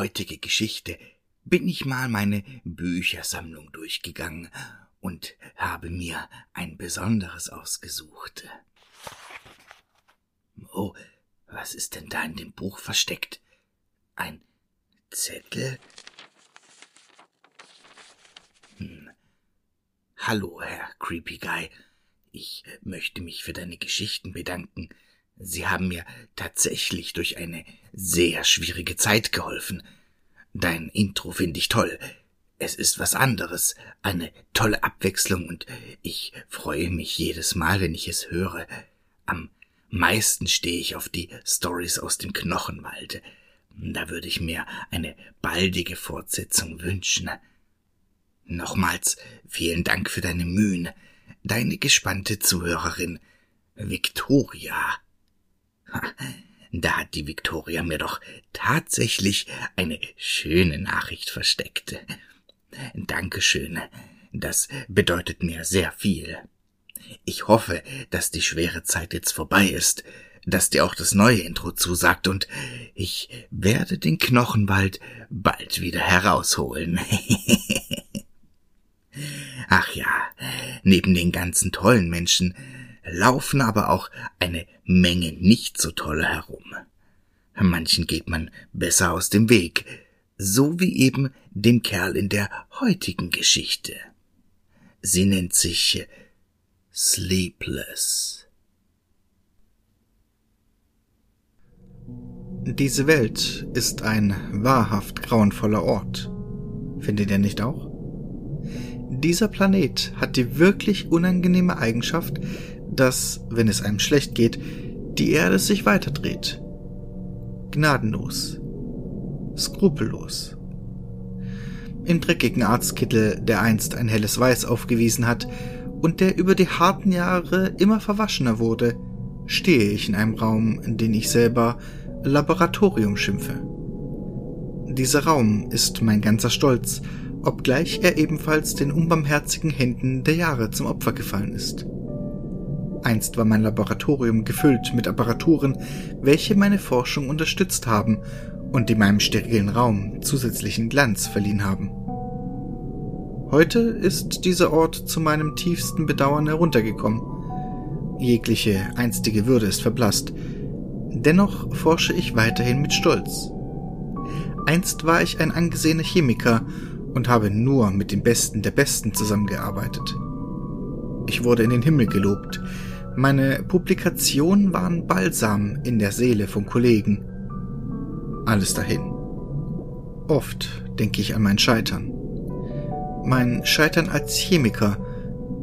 Heutige Geschichte bin ich mal meine Büchersammlung durchgegangen und habe mir ein besonderes ausgesucht. Oh, was ist denn da in dem Buch versteckt? Ein Zettel? Hm. Hallo, Herr Creepy Guy. Ich möchte mich für deine Geschichten bedanken. Sie haben mir tatsächlich durch eine sehr schwierige Zeit geholfen. Dein Intro finde ich toll. Es ist was anderes, eine tolle Abwechslung und ich freue mich jedes Mal, wenn ich es höre. Am meisten stehe ich auf die Stories aus dem Knochenwald. Da würde ich mir eine baldige Fortsetzung wünschen. Nochmals vielen Dank für deine Mühen. Deine gespannte Zuhörerin Victoria. Da hat die Victoria mir doch tatsächlich eine schöne Nachricht versteckt. Dankeschön. Das bedeutet mir sehr viel. Ich hoffe, dass die schwere Zeit jetzt vorbei ist, dass dir auch das neue Intro zusagt und ich werde den Knochenwald bald wieder herausholen. Ach ja, neben den ganzen tollen Menschen laufen aber auch eine Menge nicht so tolle herum. Manchen geht man besser aus dem Weg, so wie eben dem Kerl in der heutigen Geschichte. Sie nennt sich Sleepless. Diese Welt ist ein wahrhaft grauenvoller Ort. Findet ihr nicht auch? Dieser Planet hat die wirklich unangenehme Eigenschaft, dass, wenn es einem schlecht geht, die Erde sich weiterdreht. Gnadenlos. Skrupellos. Im dreckigen Arztkittel, der einst ein helles Weiß aufgewiesen hat und der über die harten Jahre immer verwaschener wurde, stehe ich in einem Raum, den ich selber Laboratorium schimpfe. Dieser Raum ist mein ganzer Stolz, obgleich er ebenfalls den unbarmherzigen Händen der Jahre zum Opfer gefallen ist. Einst war mein Laboratorium gefüllt mit Apparaturen, welche meine Forschung unterstützt haben und die meinem sterilen Raum zusätzlichen Glanz verliehen haben. Heute ist dieser Ort zu meinem tiefsten Bedauern heruntergekommen. Jegliche einstige Würde ist verblasst. Dennoch forsche ich weiterhin mit Stolz. Einst war ich ein angesehener Chemiker und habe nur mit den Besten der Besten zusammengearbeitet. Ich wurde in den Himmel gelobt, meine Publikationen waren Balsam in der Seele von Kollegen. Alles dahin. Oft denke ich an mein Scheitern. Mein Scheitern als Chemiker,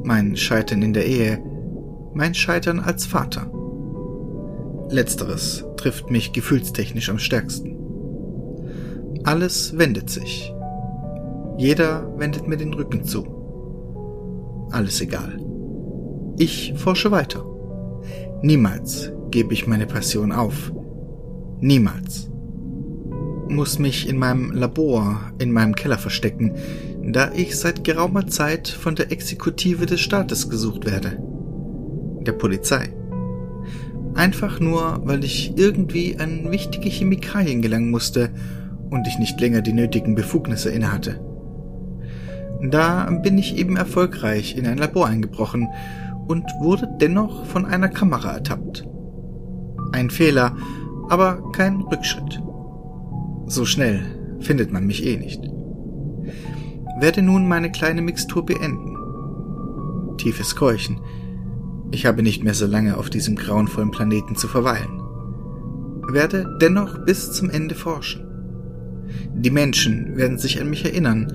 mein Scheitern in der Ehe, mein Scheitern als Vater. Letzteres trifft mich gefühlstechnisch am stärksten. Alles wendet sich. Jeder wendet mir den Rücken zu. Alles egal. Ich forsche weiter. Niemals gebe ich meine Passion auf. Niemals. Muss mich in meinem Labor, in meinem Keller verstecken, da ich seit geraumer Zeit von der Exekutive des Staates gesucht werde. Der Polizei. Einfach nur, weil ich irgendwie an wichtige Chemikalien gelangen musste und ich nicht länger die nötigen Befugnisse innehatte. Da bin ich eben erfolgreich in ein Labor eingebrochen und wurde dennoch von einer Kamera ertappt. Ein Fehler, aber kein Rückschritt. So schnell findet man mich eh nicht. Werde nun meine kleine Mixtur beenden. Tiefes Keuchen. Ich habe nicht mehr so lange auf diesem grauenvollen Planeten zu verweilen. Werde dennoch bis zum Ende forschen. Die Menschen werden sich an mich erinnern.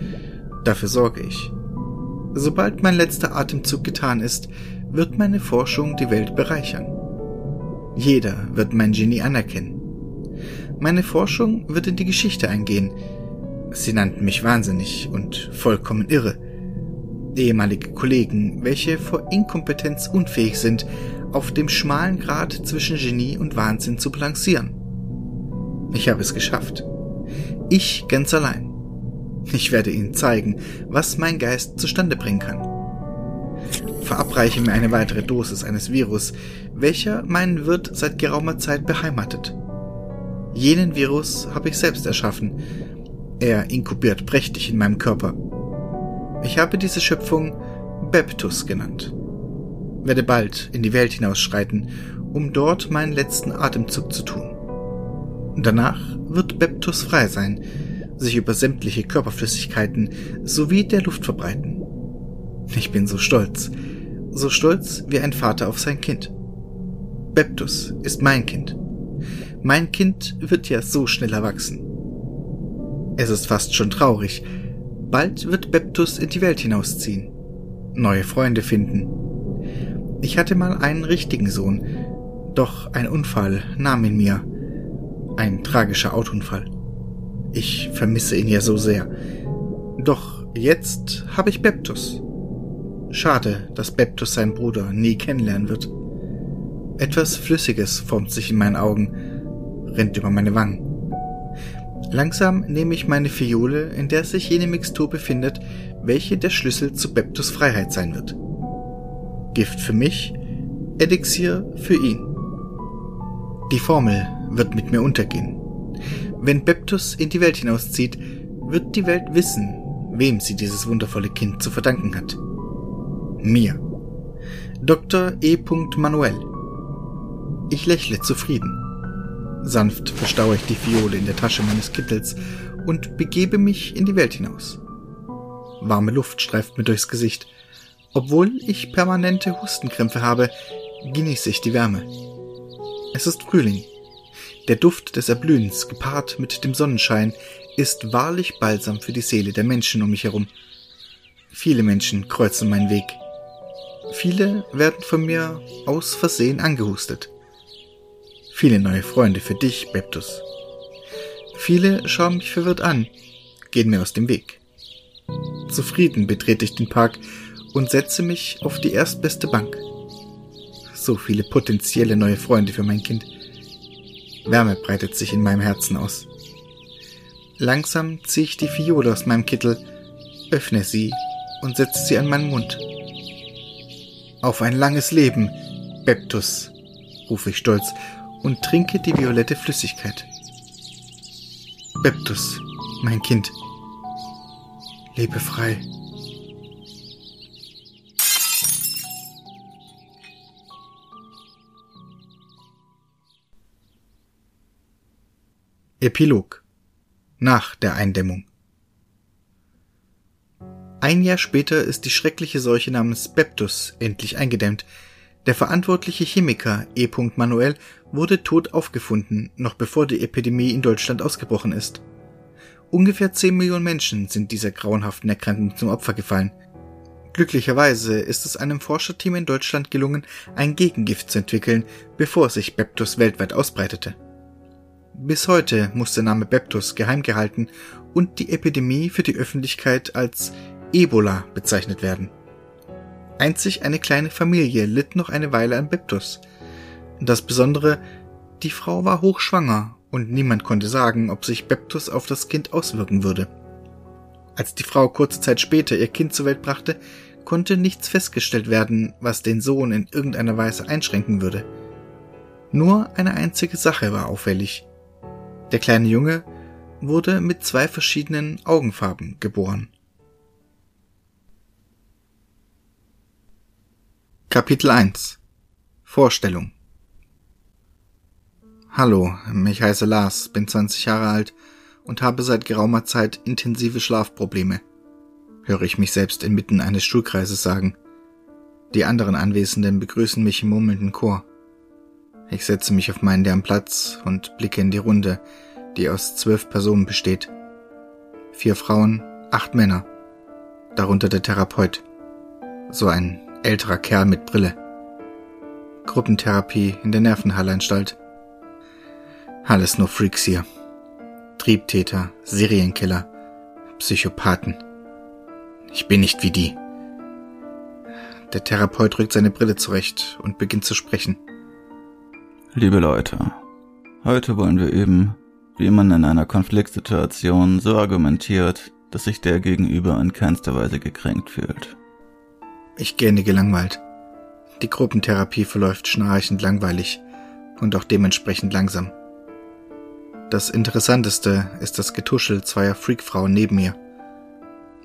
Dafür sorge ich. Sobald mein letzter Atemzug getan ist, wird meine Forschung die Welt bereichern. Jeder wird mein Genie anerkennen. Meine Forschung wird in die Geschichte eingehen. Sie nannten mich wahnsinnig und vollkommen irre. Ehemalige Kollegen, welche vor Inkompetenz unfähig sind, auf dem schmalen Grat zwischen Genie und Wahnsinn zu balancieren. Ich habe es geschafft. Ich ganz allein. Ich werde Ihnen zeigen, was mein Geist zustande bringen kann verabreiche mir eine weitere Dosis eines Virus, welcher meinen Wirt seit geraumer Zeit beheimatet. Jenen Virus habe ich selbst erschaffen. Er inkubiert prächtig in meinem Körper. Ich habe diese Schöpfung Beptus genannt. Werde bald in die Welt hinausschreiten, um dort meinen letzten Atemzug zu tun. Danach wird Beptus frei sein, sich über sämtliche Körperflüssigkeiten sowie der Luft verbreiten. Ich bin so stolz, so stolz wie ein Vater auf sein Kind. Beptus ist mein Kind. Mein Kind wird ja so schnell erwachsen. Es ist fast schon traurig. Bald wird Beptus in die Welt hinausziehen, neue Freunde finden. Ich hatte mal einen richtigen Sohn, doch ein Unfall nahm ihn mir. Ein tragischer Autounfall. Ich vermisse ihn ja so sehr. Doch jetzt habe ich Beptus. Schade, dass Beptus seinen Bruder nie kennenlernen wird. Etwas Flüssiges formt sich in meinen Augen, rennt über meine Wangen. Langsam nehme ich meine Fiole, in der sich jene Mixtur befindet, welche der Schlüssel zu Beptus Freiheit sein wird. Gift für mich, Elixier für ihn. Die Formel wird mit mir untergehen. Wenn Beptus in die Welt hinauszieht, wird die Welt wissen, wem sie dieses wundervolle Kind zu verdanken hat. Mir. Dr. E. Manuel. Ich lächle zufrieden. Sanft verstaue ich die Fiole in der Tasche meines Kittels und begebe mich in die Welt hinaus. Warme Luft streift mir durchs Gesicht. Obwohl ich permanente Hustenkrämpfe habe, genieße ich die Wärme. Es ist Frühling. Der Duft des Erblühens, gepaart mit dem Sonnenschein, ist wahrlich Balsam für die Seele der Menschen um mich herum. Viele Menschen kreuzen meinen Weg. Viele werden von mir aus Versehen angehustet. Viele neue Freunde für dich, Beptus. Viele schauen mich verwirrt an, gehen mir aus dem Weg. Zufrieden betrete ich den Park und setze mich auf die erstbeste Bank. So viele potenzielle neue Freunde für mein Kind. Wärme breitet sich in meinem Herzen aus. Langsam ziehe ich die Fiole aus meinem Kittel, öffne sie und setze sie an meinen Mund. Auf ein langes Leben, Beptus, rufe ich stolz und trinke die violette Flüssigkeit. Beptus, mein Kind, lebe frei. Epilog nach der Eindämmung Ein Jahr später ist die schreckliche Seuche namens Beptus endlich eingedämmt. Der verantwortliche Chemiker E. Manuel wurde tot aufgefunden, noch bevor die Epidemie in Deutschland ausgebrochen ist. Ungefähr 10 Millionen Menschen sind dieser grauenhaften Erkrankung zum Opfer gefallen. Glücklicherweise ist es einem Forscherteam in Deutschland gelungen, ein Gegengift zu entwickeln, bevor sich Beptus weltweit ausbreitete. Bis heute muss der Name Beptus geheim gehalten und die Epidemie für die Öffentlichkeit als Ebola bezeichnet werden. Einzig eine kleine Familie litt noch eine Weile an Beptus. Das Besondere, die Frau war hochschwanger und niemand konnte sagen, ob sich Beptus auf das Kind auswirken würde. Als die Frau kurze Zeit später ihr Kind zur Welt brachte, konnte nichts festgestellt werden, was den Sohn in irgendeiner Weise einschränken würde. Nur eine einzige Sache war auffällig. Der kleine Junge wurde mit zwei verschiedenen Augenfarben geboren. Kapitel 1 Vorstellung Hallo, ich heiße Lars, bin 20 Jahre alt und habe seit geraumer Zeit intensive Schlafprobleme. Höre ich mich selbst inmitten eines Schulkreises sagen. Die anderen Anwesenden begrüßen mich im murmelnden Chor. Ich setze mich auf meinen leeren Platz und blicke in die Runde, die aus zwölf Personen besteht. Vier Frauen, acht Männer, darunter der Therapeut. So ein älterer Kerl mit Brille. Gruppentherapie in der Nervenheilanstalt. Alles nur Freaks hier. Triebtäter, Serienkiller, Psychopathen. Ich bin nicht wie die. Der Therapeut rückt seine Brille zurecht und beginnt zu sprechen. Liebe Leute, heute wollen wir üben, wie man in einer Konfliktsituation so argumentiert, dass sich der Gegenüber in keinster Weise gekränkt fühlt. Ich gähne gelangweilt. Die Gruppentherapie verläuft schnarchend langweilig und auch dementsprechend langsam. Das Interessanteste ist das Getuschel zweier Freakfrauen neben mir.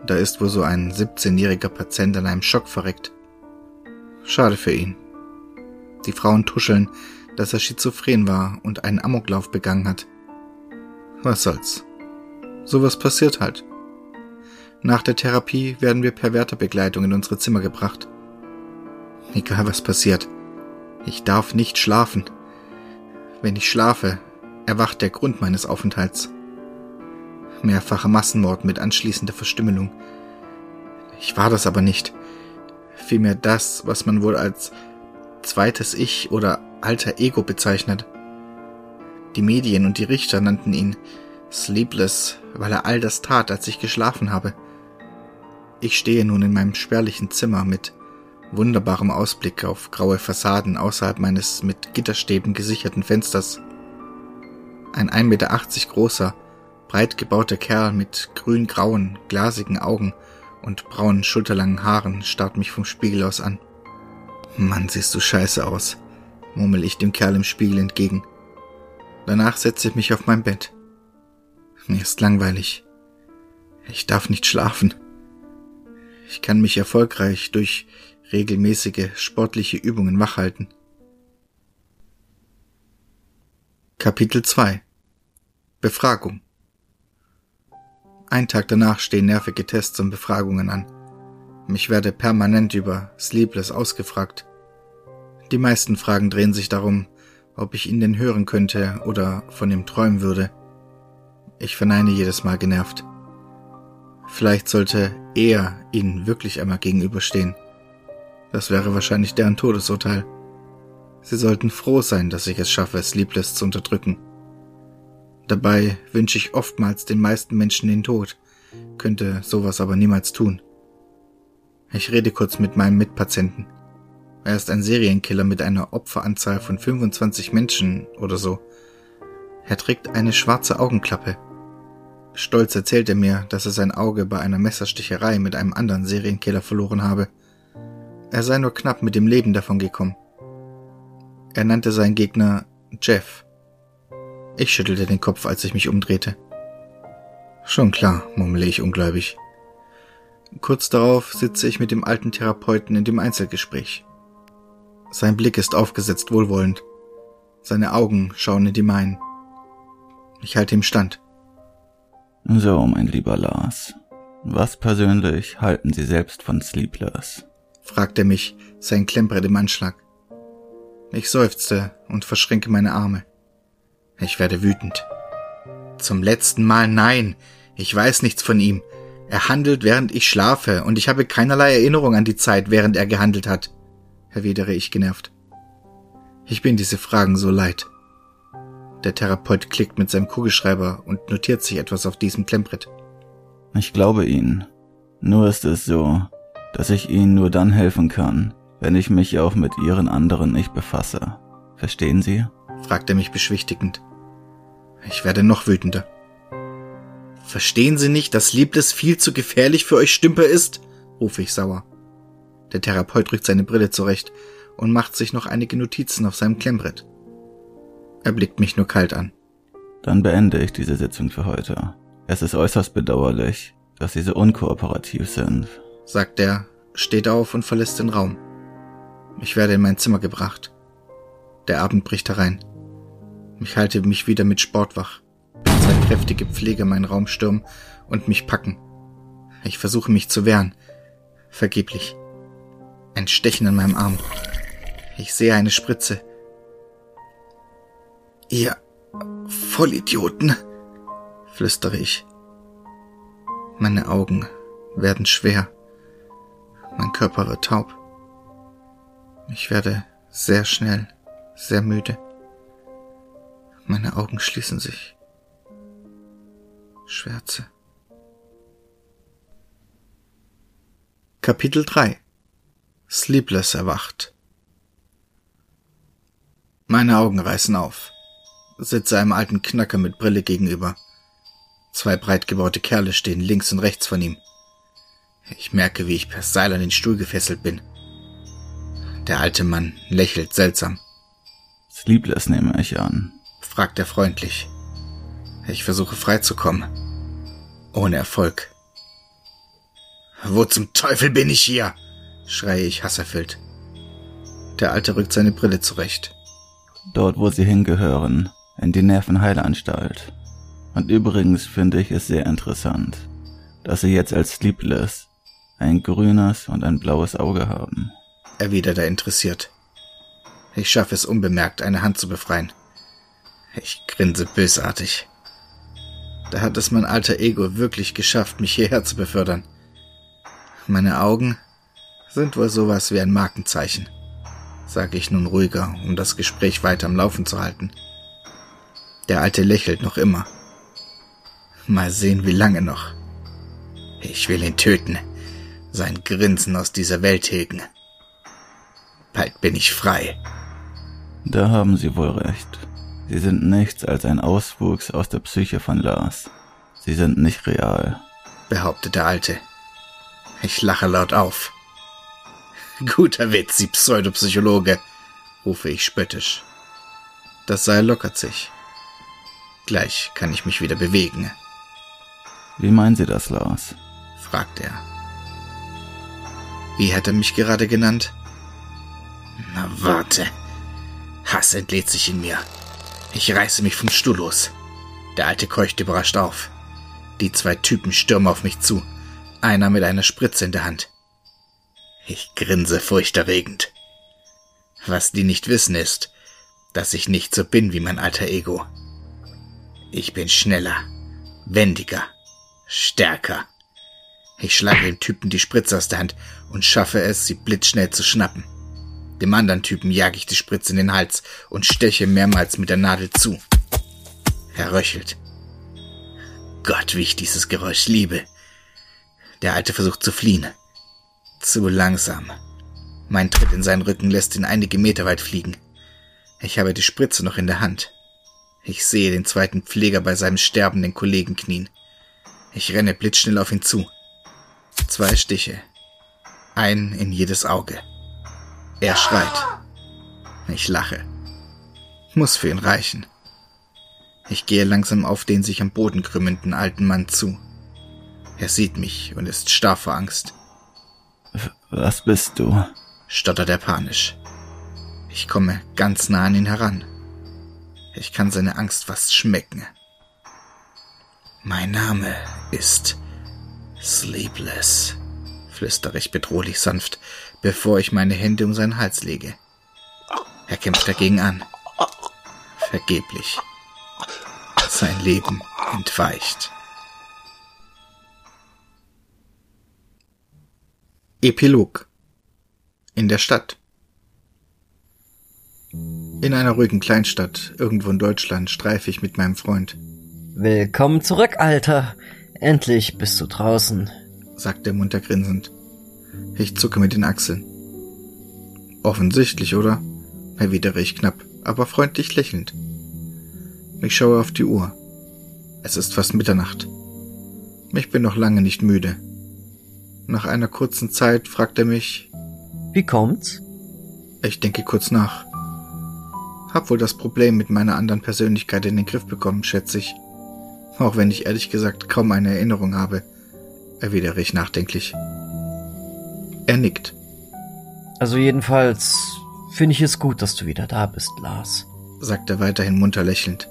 Da ist wohl so ein 17-jähriger Patient an einem Schock verreckt. Schade für ihn. Die Frauen tuscheln, dass er schizophren war und einen Amoklauf begangen hat. Was soll's. Sowas passiert halt. Nach der Therapie werden wir per Wärterbegleitung in unsere Zimmer gebracht. Egal was passiert. Ich darf nicht schlafen. Wenn ich schlafe, erwacht der Grund meines Aufenthalts. Mehrfacher Massenmord mit anschließender Verstümmelung. Ich war das aber nicht. Vielmehr das, was man wohl als zweites Ich oder alter Ego bezeichnet. Die Medien und die Richter nannten ihn Sleepless, weil er all das tat, als ich geschlafen habe. Ich stehe nun in meinem spärlichen Zimmer mit wunderbarem Ausblick auf graue Fassaden außerhalb meines mit Gitterstäben gesicherten Fensters. Ein 1,80 Meter großer, breit gebauter Kerl mit grün-grauen, glasigen Augen und braunen, schulterlangen Haaren starrt mich vom Spiegel aus an. Mann, siehst du scheiße aus, murmel ich dem Kerl im Spiegel entgegen. Danach setze ich mich auf mein Bett. Mir ist langweilig. Ich darf nicht schlafen. Ich kann mich erfolgreich durch regelmäßige sportliche Übungen wachhalten. Kapitel 2 Befragung Ein Tag danach stehen nervige Tests und Befragungen an. Mich werde permanent über Sleepless ausgefragt. Die meisten Fragen drehen sich darum, ob ich ihn denn hören könnte oder von ihm träumen würde. Ich verneine jedes Mal genervt. Vielleicht sollte er ihnen wirklich einmal gegenüberstehen. Das wäre wahrscheinlich deren Todesurteil. Sie sollten froh sein, dass ich es schaffe, Sleepless zu unterdrücken. Dabei wünsche ich oftmals den meisten Menschen den Tod, könnte sowas aber niemals tun. Ich rede kurz mit meinem Mitpatienten. Er ist ein Serienkiller mit einer Opferanzahl von 25 Menschen oder so. Er trägt eine schwarze Augenklappe. Stolz erzählt er mir, dass er sein Auge bei einer Messersticherei mit einem anderen Serienkiller verloren habe. Er sei nur knapp mit dem Leben davon gekommen. Er nannte seinen Gegner Jeff. Ich schüttelte den Kopf, als ich mich umdrehte. Schon klar, murmle ich ungläubig. Kurz darauf sitze ich mit dem alten Therapeuten in dem Einzelgespräch. Sein Blick ist aufgesetzt wohlwollend. Seine Augen schauen in die meinen. Ich halte ihm stand. So, mein lieber Lars. Was persönlich halten Sie selbst von Sleepless? fragt er mich, sein Klemmbrett im Anschlag. Ich seufzte und verschränke meine Arme. Ich werde wütend. Zum letzten Mal nein. Ich weiß nichts von ihm. Er handelt, während ich schlafe, und ich habe keinerlei Erinnerung an die Zeit, während er gehandelt hat, erwidere ich genervt. Ich bin diese Fragen so leid. Der Therapeut klickt mit seinem Kugelschreiber und notiert sich etwas auf diesem Klemmbrett. Ich glaube Ihnen. Nur ist es so, dass ich Ihnen nur dann helfen kann, wenn ich mich auch mit Ihren anderen nicht befasse. Verstehen Sie? fragt er mich beschwichtigend. Ich werde noch wütender. Verstehen Sie nicht, dass Liebles viel zu gefährlich für euch Stümper ist? rufe ich sauer. Der Therapeut rückt seine Brille zurecht und macht sich noch einige Notizen auf seinem Klemmbrett. Er blickt mich nur kalt an. Dann beende ich diese Sitzung für heute. Es ist äußerst bedauerlich, dass Sie so unkooperativ sind, sagt er, steht auf und verlässt den Raum. Ich werde in mein Zimmer gebracht. Der Abend bricht herein. Ich halte mich wieder mit Sport wach. Zwei kräftige Pfleger meinen Raum stürmen und mich packen. Ich versuche mich zu wehren. Vergeblich. Ein Stechen an meinem Arm. Ich sehe eine Spritze. Ihr Vollidioten, flüstere ich. Meine Augen werden schwer. Mein Körper wird taub. Ich werde sehr schnell sehr müde. Meine Augen schließen sich. Schwärze. Kapitel 3 Sleepless erwacht. Meine Augen reißen auf sitze einem alten Knacker mit Brille gegenüber. Zwei breit gebaute Kerle stehen links und rechts von ihm. Ich merke, wie ich per Seil an den Stuhl gefesselt bin. Der alte Mann lächelt seltsam. Sleepless nehme ich an, fragt er freundlich. Ich versuche freizukommen. Ohne Erfolg. Wo zum Teufel bin ich hier? schreie ich hasserfüllt. Der Alte rückt seine Brille zurecht. Dort, wo sie hingehören, in die Nervenheilanstalt. Und übrigens finde ich es sehr interessant, dass sie jetzt als Sleepless ein grünes und ein blaues Auge haben. Erwidert er interessiert. Ich schaffe es unbemerkt, eine Hand zu befreien. Ich grinse bösartig. Da hat es mein alter Ego wirklich geschafft, mich hierher zu befördern. Meine Augen sind wohl sowas wie ein Markenzeichen, sage ich nun ruhiger, um das Gespräch weiter am Laufen zu halten. Der Alte lächelt noch immer. Mal sehen, wie lange noch. Ich will ihn töten, sein Grinsen aus dieser Welt hegen. Bald bin ich frei. Da haben Sie wohl recht. Sie sind nichts als ein Auswuchs aus der Psyche von Lars. Sie sind nicht real, behauptet der Alte. Ich lache laut auf. Guter Witz, Sie Pseudopsychologe, rufe ich spöttisch. Das Seil lockert sich. Gleich kann ich mich wieder bewegen. Wie meinen Sie das, Lars? fragt er. Wie hat er mich gerade genannt? Na warte. Hass entlädt sich in mir. Ich reiße mich vom Stuhl los. Der Alte keucht überrascht auf. Die zwei Typen stürmen auf mich zu, einer mit einer Spritze in der Hand. Ich grinse furchterregend. Was die nicht wissen ist, dass ich nicht so bin wie mein alter Ego. Ich bin schneller, wendiger, stärker. Ich schlage dem Typen die Spritze aus der Hand und schaffe es, sie blitzschnell zu schnappen. Dem anderen Typen jage ich die Spritze in den Hals und steche mehrmals mit der Nadel zu. Er röchelt. Gott, wie ich dieses Geräusch liebe. Der Alte versucht zu fliehen. Zu langsam. Mein Tritt in seinen Rücken lässt ihn einige Meter weit fliegen. Ich habe die Spritze noch in der Hand. Ich sehe den zweiten Pfleger bei seinem sterbenden Kollegen knien. Ich renne blitzschnell auf ihn zu. Zwei Stiche. Ein in jedes Auge. Er schreit. Ich lache. Muss für ihn reichen. Ich gehe langsam auf den sich am Boden krümmenden alten Mann zu. Er sieht mich und ist starr vor Angst. Was bist du? stottert er panisch. Ich komme ganz nah an ihn heran. Ich kann seine Angst fast schmecken. Mein Name ist Sleepless, flüstere ich bedrohlich sanft, bevor ich meine Hände um seinen Hals lege. Er kämpft dagegen an. Vergeblich. Sein Leben entweicht. Epilog In der Stadt In einer ruhigen Kleinstadt, irgendwo in Deutschland, streife ich mit meinem Freund. Willkommen zurück, Alter. Endlich bist du draußen, sagt er munter grinsend. Ich zucke mit den Achseln. Offensichtlich, oder? erwidere ich knapp, aber freundlich lächelnd. Ich schaue auf die Uhr. Es ist fast Mitternacht. Ich bin noch lange nicht müde. Nach einer kurzen Zeit fragt er mich, Wie kommt's? Ich denke kurz nach. Hab wohl das Problem mit meiner anderen Persönlichkeit in den Griff bekommen, schätze ich. Auch wenn ich ehrlich gesagt kaum eine Erinnerung habe, erwidere ich nachdenklich. Er nickt. Also jedenfalls finde ich es gut, dass du wieder da bist, Lars, sagt er weiterhin munter lächelnd.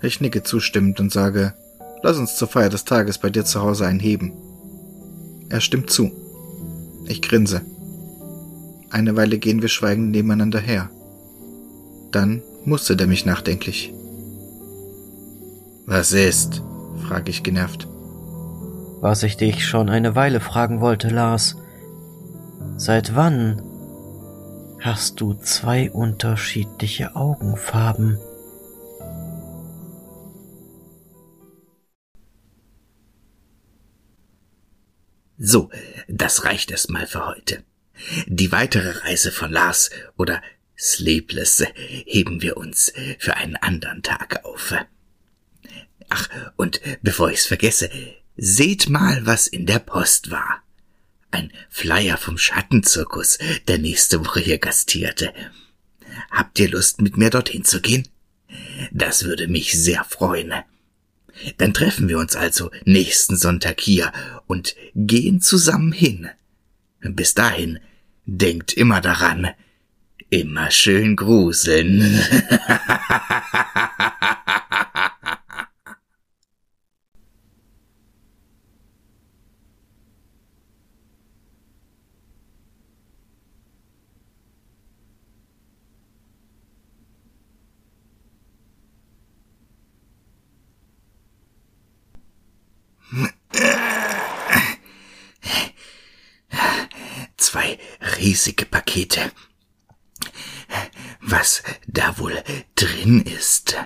Ich nicke zustimmend und sage, lass uns zur Feier des Tages bei dir zu Hause einheben. Er stimmt zu. Ich grinse. Eine Weile gehen wir schweigend nebeneinander her. Dann mustert er mich nachdenklich. Was ist? frage ich genervt. Was ich dich schon eine Weile fragen wollte, Lars. Seit wann hast du zwei unterschiedliche Augenfarben? So, das reicht erstmal für heute. Die weitere Reise von Lars oder Sleepless heben wir uns für einen anderen Tag auf. Ach, und bevor ich's vergesse, seht mal, was in der Post war. Ein Flyer vom Schattenzirkus, der nächste Woche hier gastierte. Habt ihr Lust, mit mir dorthin zu gehen? Das würde mich sehr freuen. Dann treffen wir uns also nächsten Sonntag hier und gehen zusammen hin. Bis dahin, denkt immer daran, immer schön gruseln. Zwei riesige Pakete. Was da wohl drin ist?